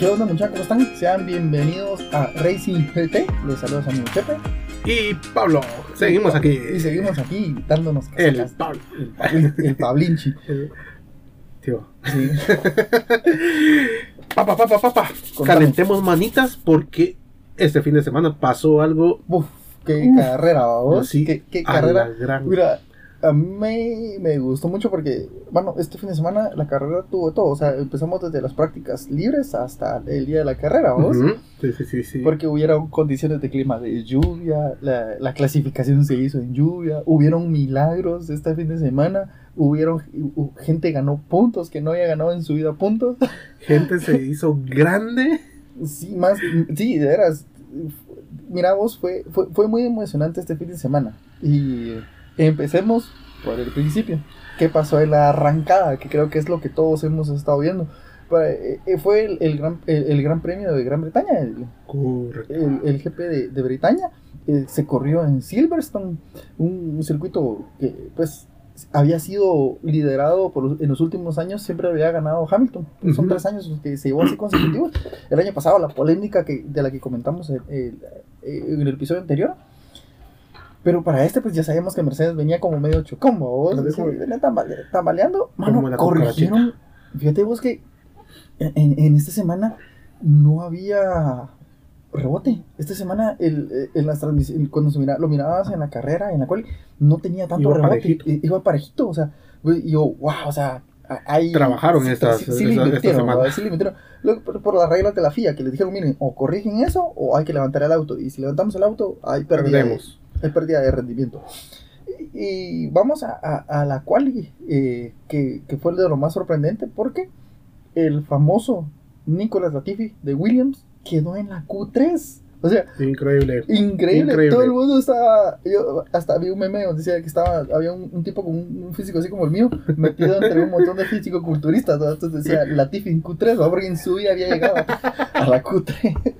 ¿Qué onda muchachos? ¿Cómo están? Sean bienvenidos a Racing GT. Les saludos a mi Chepe. Y Pablo, seguimos aquí. Y seguimos aquí dándonos El cascas. Pablo. el, el Pablinchi. Tío. Sí. Papá, papá, papá. Calentemos manitas porque este fin de semana pasó algo Uf, qué Uf. carrera, vos. así. Qué, qué carrera. gran- Mira, a mí me, gustó mucho porque, bueno, este fin de semana la carrera tuvo todo. O sea, empezamos desde las prácticas libres hasta el día de la carrera, vos. Ujú. Sí, sí, sí, sí. Porque hubieron condiciones de clima de lluvia, la, la clasificación se hizo en lluvia, hubieron milagros este fin de semana, hubieron hu- gente ganó puntos que no había ganado en su vida puntos. Gente se hizo grande. Sí, más, sí, de veras. Mira vos, fue, fue, fue muy emocionante este fin de semana. Y empecemos por el principio. ¿Qué pasó en la arrancada? Que creo que es lo que todos hemos estado viendo. Pues, eh, fue el, el gran, el, el gran premio de Gran Bretaña, el, el, GP de, de Bretaña eh, se corrió en Silverstone, un, un circuito que pues había sido liderado por en los últimos años, siempre había ganado Hamilton. Son Ujú. tres años que se llevó así consecutivos. El año pasado la polémica que, de la que comentamos en el episodio anterior. Pero para este, pues ya sabemos que Mercedes venía como medio chocombo, vos, venía tambale- tambaleando. Mano, corrigieron. Fíjate vos que en, en esta semana no había rebote. Esta semana el, en las transmisiones, cuando se mira- lo mirabas en la carrera, en la cual no tenía tanto Iba rebote, parejito. iba parejito, o sea, y yo, wow, o sea, ahí Trabajaron sí, estas- sí, sí esta-. Luego, por, por las reglas de la FIA, que les dijeron, miren, o corrigen eso, o hay que levantar el auto, y si levantamos el auto, de, Perdemos. Hay pérdida de rendimiento. Y, vamos a, a- a la quali, eh, que, que fue de lo más sorprendente, porque el famoso Nicolas Latifi de Williams quedó en la Q3. O sea, Increíble. increíble. Increíble. Todo el mundo estaba. Yo hasta vi un meme donde decía que estaba. Había un, un tipo con un, un físico así como el mío, metido entre un montón de físico-culturistas. ¿no? Entonces decía Latifi en Q3, ¿no? porque en su vida había llegado a la Q3.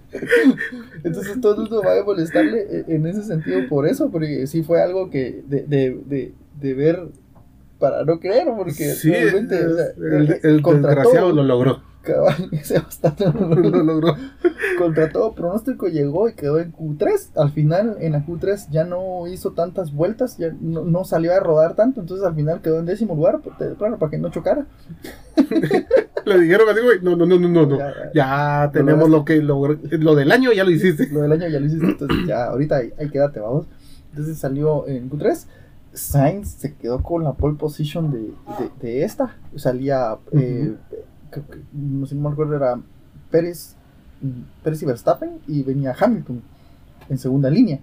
Entonces todo el mundo va a molestarle en ese sentido por eso, porque sí fue algo que de, de, de, de ver para no creer, porque Sí, realmente. o sea, el, el desgraciado todo- lo logró. Cabal, ese bastardo no lo Lo logró. contra todo pronóstico llegó y quedó en Q3. Al final, en la Q3 ya no hizo tantas vueltas, ya no, no salió a rodar tanto, entonces al final quedó en décimo lugar, pues, plano, para que no chocara. Le dijeron así, güey. No, no, no, no, no. no. Ya, Ya tenemos lo que logr- lo del año ya lo hiciste. Lo del año ya lo hiciste, entonces ya ahorita ahí, ahí quédate, vamos. Entonces salió en Q3. Sainz se quedó con la pole position de, de, de esta. Salía, eh, no sé, no me acuerdo, era Pérez, Pérez y Verstappen y venía Hamilton en segunda línea.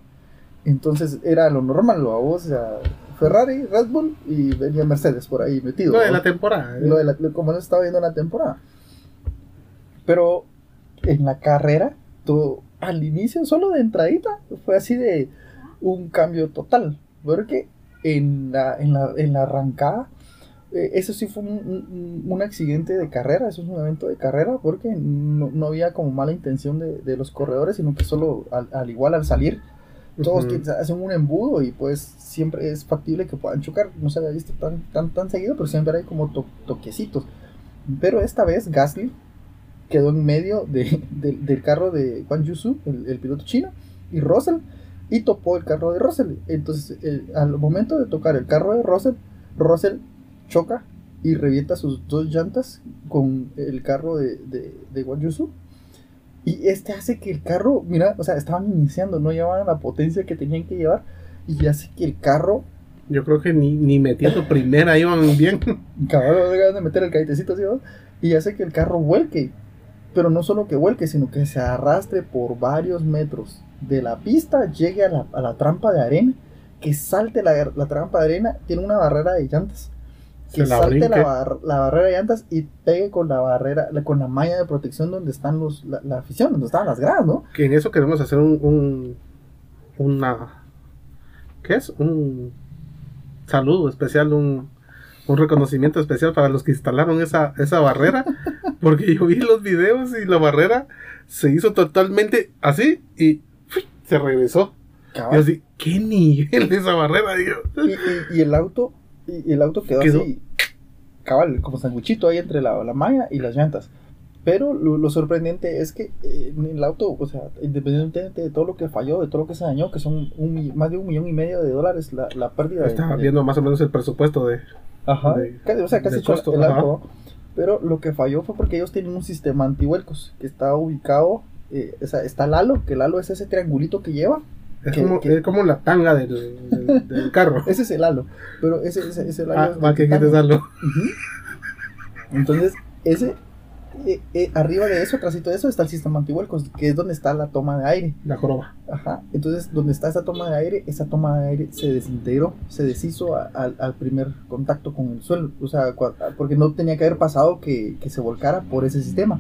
Entonces era lo normal, lo o sea, Ferrari, Red Bull y venía Mercedes por ahí metido. Lo de la temporada. ¿eh? Lo de la- como lo estaba viendo en la temporada. Pero en la carrera, todo, al inicio, solo de entradita, fue así de un cambio total. Porque en la, en la, en la arrancada, eh, eso sí fue un, un- un accidente de carrera, eso es un evento de carrera, porque no, no había como mala intención de, de los corredores, sino que solo al, al igual al salir, todos Ujú. que hacen un embudo y pues siempre es factible que puedan chocar. No se había visto tan, tan, tan seguido, pero siempre hay como to- toquecitos. Pero esta vez Gasly quedó en medio de- de- del carro de Juan Yusu, el, el piloto chino, y Russell, y topó el carro de Russell. Entonces, el- al momento de tocar el carro de Russell, Russell choca y revienta sus dos llantas con el carro de, de, de Guan Yusu. Y este hace que el carro, mira, o sea, estaban iniciando, no llevaban la potencia que tenían que llevar. Y hace que el carro, Yo creo que ni, ni metiendo primera iban bien. cabrón, no dejaban de meter el caitecito así, ¿no? Y hace que el carro vuelque. Pero no solo que vuelque, sino que se arrastre por varios metros de la pista, llegue a la, a la trampa de arena, que salte la, la trampa de arena, tiene una barrera de llantas. Que Se la salte la, bar- la barrera de llantas y pegue con la barrera, con la malla de protección donde están los, la, la afición, donde estaban las gradas, ¿no? Que en eso queremos hacer un, un una ¿qué es? Un saludo especial, un, un reconocimiento especial para los que instalaron esa, esa barrera. Porque yo vi los videos y la barrera se hizo totalmente así y se regresó. Y así, ¿qué nivel de esa barrera? Y, y- y el auto y, y el auto quedó, Quedó- así cabal como sanguchito ahí entre la, la malla y las llantas Pero lo, lo sorprendente es que eh, el auto, o sea, independientemente de todo lo que falló, de todo lo que se dañó, que son un más de un millón y medio de dólares la, la pérdida. de- Estaba de- viendo más o menos el presupuesto de. Ajá, de- casi- o sea, casi costo, el auto. Pero lo que falló fue porque ellos tienen un sistema antihuelcos que está ubicado, eh, o sea, está el halo, que el halo es ese triangulito que lleva. Es, que- como, que- es como la tanga del, del, del carro. Ese es el halo, pero ese, ese, ese halo Ah, va que quites. Ujú. Entonces, ese, eh, eh, arriba de eso, trasito de eso, está el sistema antihuelcos, que es donde está la toma de aire. La joroba. Ajá. Entonces, donde está esa toma de aire, esa toma de aire se desintegró, se deshizo a- al- al primer contacto con el suelo. O sea, porque no tenía que haber pasado que, que se volcara por ese sistema.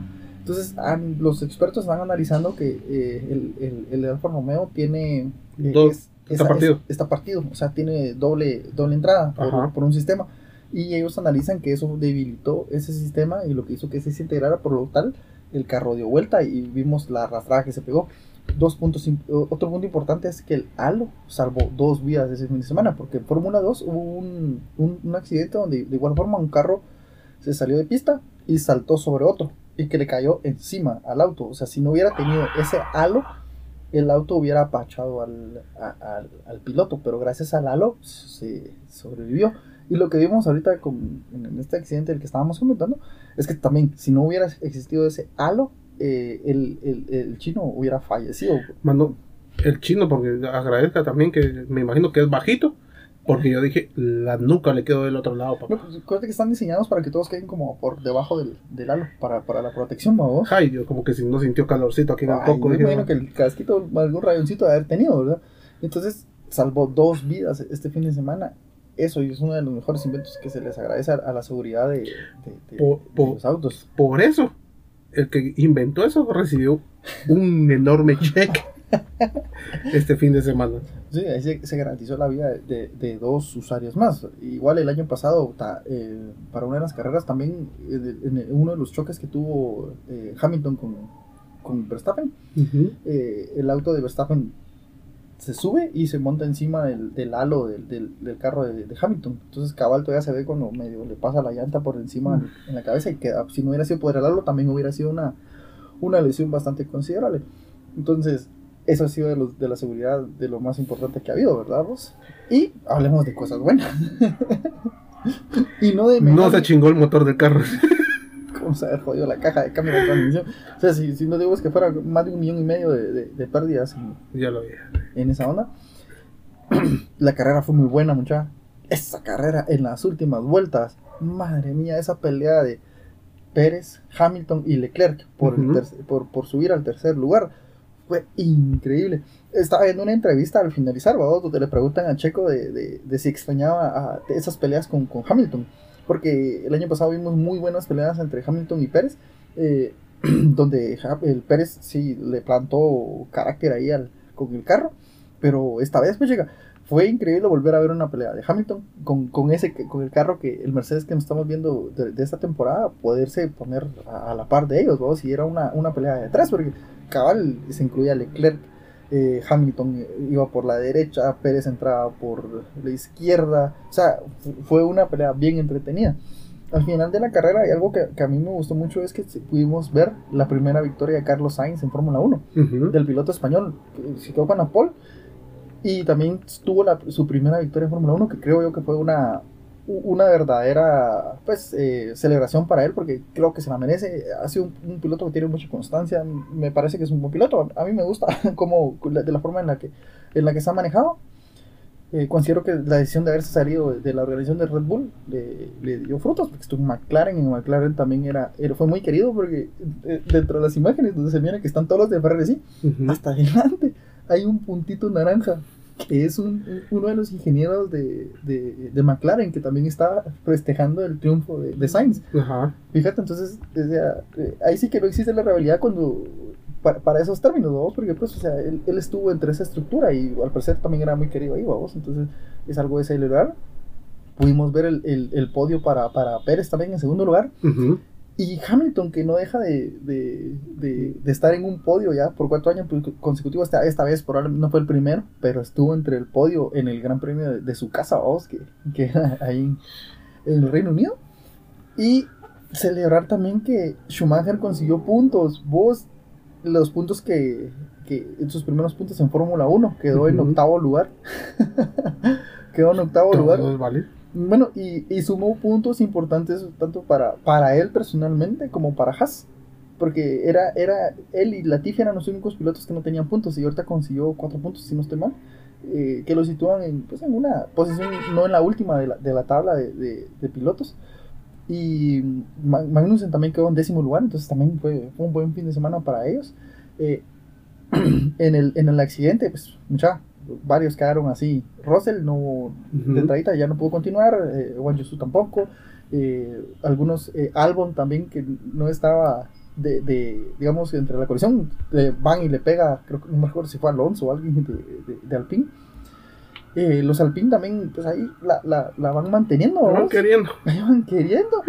Entonces, han- los expertos están analizando que eh, el, el, el Alfa Romeo tiene. eh, Dos- es- está esa- partido. es- está partido, o sea, tiene doble, doble entrada por, por un sistema. Y ellos analizan que eso debilitó ese sistema y lo que hizo que se desintegrara por lo tal, el carro dio vuelta y vimos la arrastrada que se pegó. Dos puntos, otro punto importante es que el halo salvó dos vidas ese fin de semana, porque en Fórmula 2 hubo un, un, un accidente donde de igual forma un carro se salió de pista y saltó sobre otro y que le cayó encima al auto. O sea, si no hubiera tenido ese halo, el auto hubiera apachado al, al, al piloto, pero gracias al halo se sobrevivió. Y lo que vimos ahorita con, en este accidente del que estábamos comentando es que también, si no hubiera existido ese halo, eh, el, el, el chino hubiera fallecido. Mandó el chino, porque agradezca también que me imagino que es bajito. Porque yo dije, la nuca le quedó del otro lado, papá. No, pues, que están diseñados para que todos queden como por debajo del, del halo, para, para la protección, vamos. Ay, Dios, como que si no sintió calorcito aquí me dije, imagino que el casquito, algún rayoncito de haber tenido, ¿verdad? Entonces, salvó dos vidas este fin de semana. Eso y es uno de los mejores inventos que se les agradece a, a la seguridad de, de- los autos. Por eso, el que inventó eso recibió un enorme cheque este fin de semana. Sí, ahí se, se garantizó la vida de, de dos usuarios más. Igual el año pasado, ta- eh, para una de las carreras, también eh, en uno de los choques que tuvo eh, Hamilton con, con Verstappen, eh, el auto de Verstappen se sube y se monta encima del, del halo del, del- del carro de, de Hamilton. Entonces cabal todavía se ve cuando medio le pasa la llanta por encima en la cabeza y queda, si no hubiera sido por el halo también hubiera sido una, una lesión bastante considerable. Entonces eso ha sido de, los- de la seguridad de lo más importante que ha habido, ¿verdad vos? Y hablemos de cosas buenas. y no de No se chingó el motor del carro. cómo se haber jodido la caja de cambio de transmisión. O sea, si, si no digo es que fuera más de un millón y medio de, de- de pérdidas en, ya lo vi. en esa onda. la carrera fue muy buena, mucha. Esa carrera en las últimas vueltas, madre mía, esa pelea de Pérez, Hamilton y Leclerc por, por subir al tercer lugar fue increíble. Estaba viendo una entrevista al finalizar, ¿va? donde le preguntan a Checo de, de- de si extrañaba esas peleas con, con Hamilton. Porque el año pasado vimos muy buenas peleas entre Hamilton y Pérez, eh, donde el Pérez sí le plantó carácter ahí al, con el carro. Pero esta vez, pues llega, fue increíble volver a ver una pelea de Hamilton con, con ese con el carro que el Mercedes que nos estamos viendo de, de esta temporada, poderse poner a, a la par de ellos, si era una, una pelea de tres, porque cabal se incluía Leclerc, eh, Hamilton iba por la derecha, Pérez entraba por la izquierda, o sea, fu- fue una pelea bien entretenida. Al final de la carrera, hay algo que, que a mí me gustó mucho, es que pudimos ver la primera victoria de Carlos Sainz en Fórmula 1 Ujú. del piloto español, que se quedó con la pole. Y también tuvo la- su primera victoria en Fórmula 1, que creo yo que fue una, una verdadera pues, eh, celebración para él, porque creo que se la merece. Ha sido un, un piloto que tiene mucha constancia, me parece que es un buen piloto. A mí me gusta como, de la forma en la que, en la que se ha manejado. Eh, considero que la decisión de haberse salido de, de la organización de Red Bull le, le dio frutos, porque estuvo en McLaren y en McLaren también era, era- fue muy querido, porque eh, dentro de las imágenes donde se viene que están todos los de Ferrari, sí, hasta adelante hay un puntito naranja que es un- un- uno de los ingenieros de, de, de McLaren que también está festejando el triunfo de, de Sainz. Ajá. Fíjate, entonces, o sea, ahí sí que no existe la rivalidad cuando para, para esos términos, vamos, porque pues, o sea, él, él estuvo entre esa estructura y al parecer también era muy querido ahí, vamos, entonces es algo de celebrar. Pudimos ver el, el, el podio para, para Pérez también en segundo lugar. Ujú. Y Hamilton, que no deja de, de, de, de estar en un podio ya por cuatro años consecutivos, esta, esta vez probablemente no fue el primero, pero estuvo entre el podio en el Gran Premio de, su casa, vamos, que, que era ahí en, en el Reino Unido. Y celebrar también que Schumacher consiguió puntos. Vos, los puntos que, que sus primeros puntos en Fórmula 1, quedó en Ujú. octavo lugar. quedó en octavo lugar. Vale. Bueno, y, y sumó puntos importantes tanto para, para él personalmente como para Haas. Porque era, era él y Latifi eran los únicos pilotos que no tenían puntos y ahorita consiguió cuatro puntos, si no estoy mal, eh, que lo sitúan en, pues, en una posición, no en la última de la, de la tabla de, de- pilotos. Y Ma- Magnussen también quedó en décimo lugar, entonces también fue, fue un buen fin de semana para ellos. Eh, en, el, en el accidente, pues mucha, varios quedaron así. Russell no, de entradita ya no pudo continuar, eh, Wang Yusu tampoco, eh, algunos, eh, Albon también que no estaba de, de, digamos, entre la colisión, le van y le pega, creo que no me acuerdo si fue Alonso o alguien de, de, de Alpine. Eh, los Alpine también, pues ahí la, la, la van manteniendo, van queriendo. Van queriendo.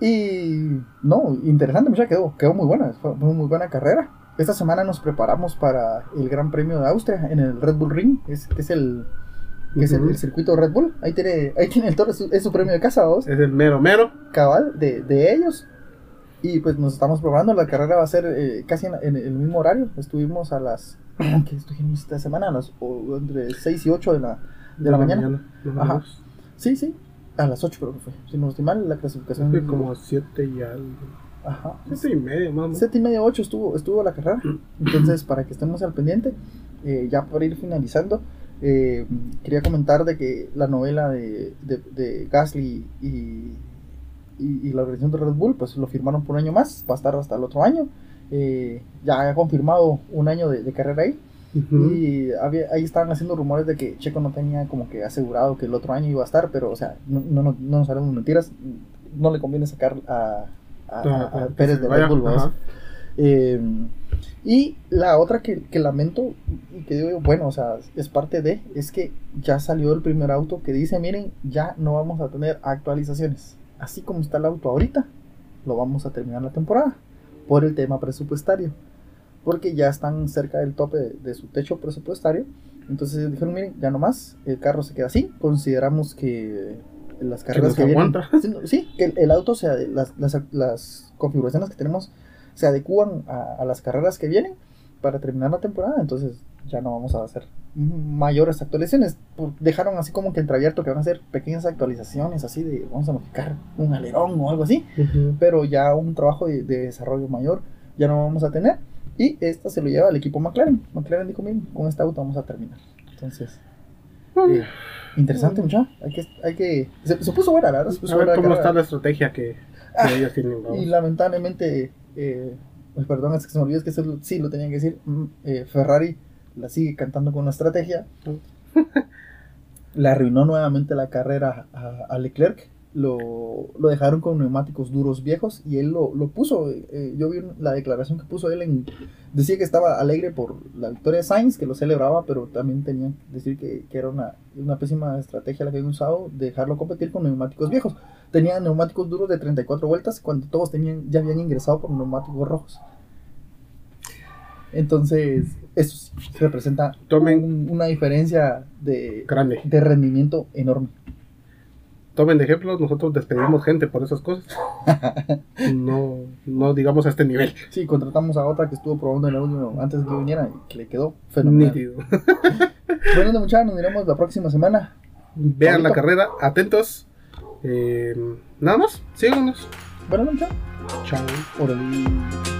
Y no, interesante, mucha quedó, quedó muy buena, fue muy buena carrera. Esta semana nos preparamos para el Gran Premio de Austria en el Red Bull Ring, es, que es el que es el, el circuito Red Bull. Ahí tiene, ahí tiene el toro, es su, es su premio de casa, vos, Es el mero mero. cabal, de, de ellos. Y pues nos estamos preparando, la carrera va a ser eh, casi en, en el mismo horario. Estuvimos a las, que estuvimos esta semana? A las o- entre 6 y 8 de la, de la mañana. Ajá. Sí, sí, a las 8 creo que fue. Si no estoy mal, la clasificación. Fue como siete y algo. Ajá. Siete y medio, menos. 7 y media, 8 estuvo, estuvo la carrera. Entonces, para que estemos al pendiente, eh, ya para ir finalizando, eh, quería comentar de que la novela de, de, de Gasly y, y, y la organización de Red Bull, pues lo firmaron por un año más, va a estar hasta el otro año. Eh, ya ha confirmado un año de, de carrera ahí. Y había- ahí estaban haciendo rumores de que Checo no tenía como que asegurado que el otro año iba a estar, pero o sea, no, no, no, no nos haremos mentiras, no le conviene sacar a, a, a- a ah, Pérez de Red Bull. Eh, y la otra que, que lamento y que digo, bueno, o sea, es parte de, es que ya salió el primer auto que dice, miren, ya no vamos a tener actualizaciones. Así como está el auto ahorita, lo vamos a terminar la temporada por el tema presupuestario. Porque ya están cerca del tope de, de su techo presupuestario. Entonces dijeron, miren, ya no más, el carro se queda así. Consideramos que las carreras nos que, vienen... Sí, que el, el auto, sea, las, las, las configuraciones que tenemos se adecúan a, a las carreras que vienen para terminar la temporada, entonces ya no vamos a hacer mayores actualizaciones. Dejaron así como que entreabierto que van a hacer pequeñas actualizaciones, así de vamos a modificar un alerón o algo así, Ujú. pero ya un trabajo de, de desarrollo mayor ya no vamos a tener. Y esta se lo lleva al equipo McLaren. McLaren dijo, miren, con este auto vamos a terminar. Entonces, eh, interesante, mucha. Hay que, hay que, se, se puso buena, la verdad. Se puso A ver buena cómo está la estrategia que, que Ah, ellos tienen. Y lamentablemente, eh, pues, perdón, es que se me olvidó, es que eso sí lo tenían que decir. mm, eh, Ferrari la sigue cantando con la estrategia. Le arruinó nuevamente la carrera a, a Leclerc. Lo, lo dejaron con neumáticos duros viejos y él lo, lo puso. eh, yo vi la declaración que puso él en. Decía que estaba alegre por la victoria de Sainz, que lo celebraba, pero también tenía que decir que, que era una, una pésima estrategia la que habían usado, dejarlo competir con neumáticos viejos tenía neumáticos duros de 34 vueltas cuando todos tenían ya habían ingresado por neumáticos rojos. Entonces, eso representa Tomen- un- una diferencia de, Grande. de rendimiento enorme. Tomen de ejemplo, nosotros despedimos gente por esas cosas. No, no digamos a este nivel. Sí, contratamos a otra que estuvo probando en el audio antes de que viniera y que le quedó fenomenal. Nítido. Bueno, muchachos, nos miramos la próxima semana. Vean la carrera, atentos. Eh, nada más, síganos. Bueno, muchachos. Chao. Órale.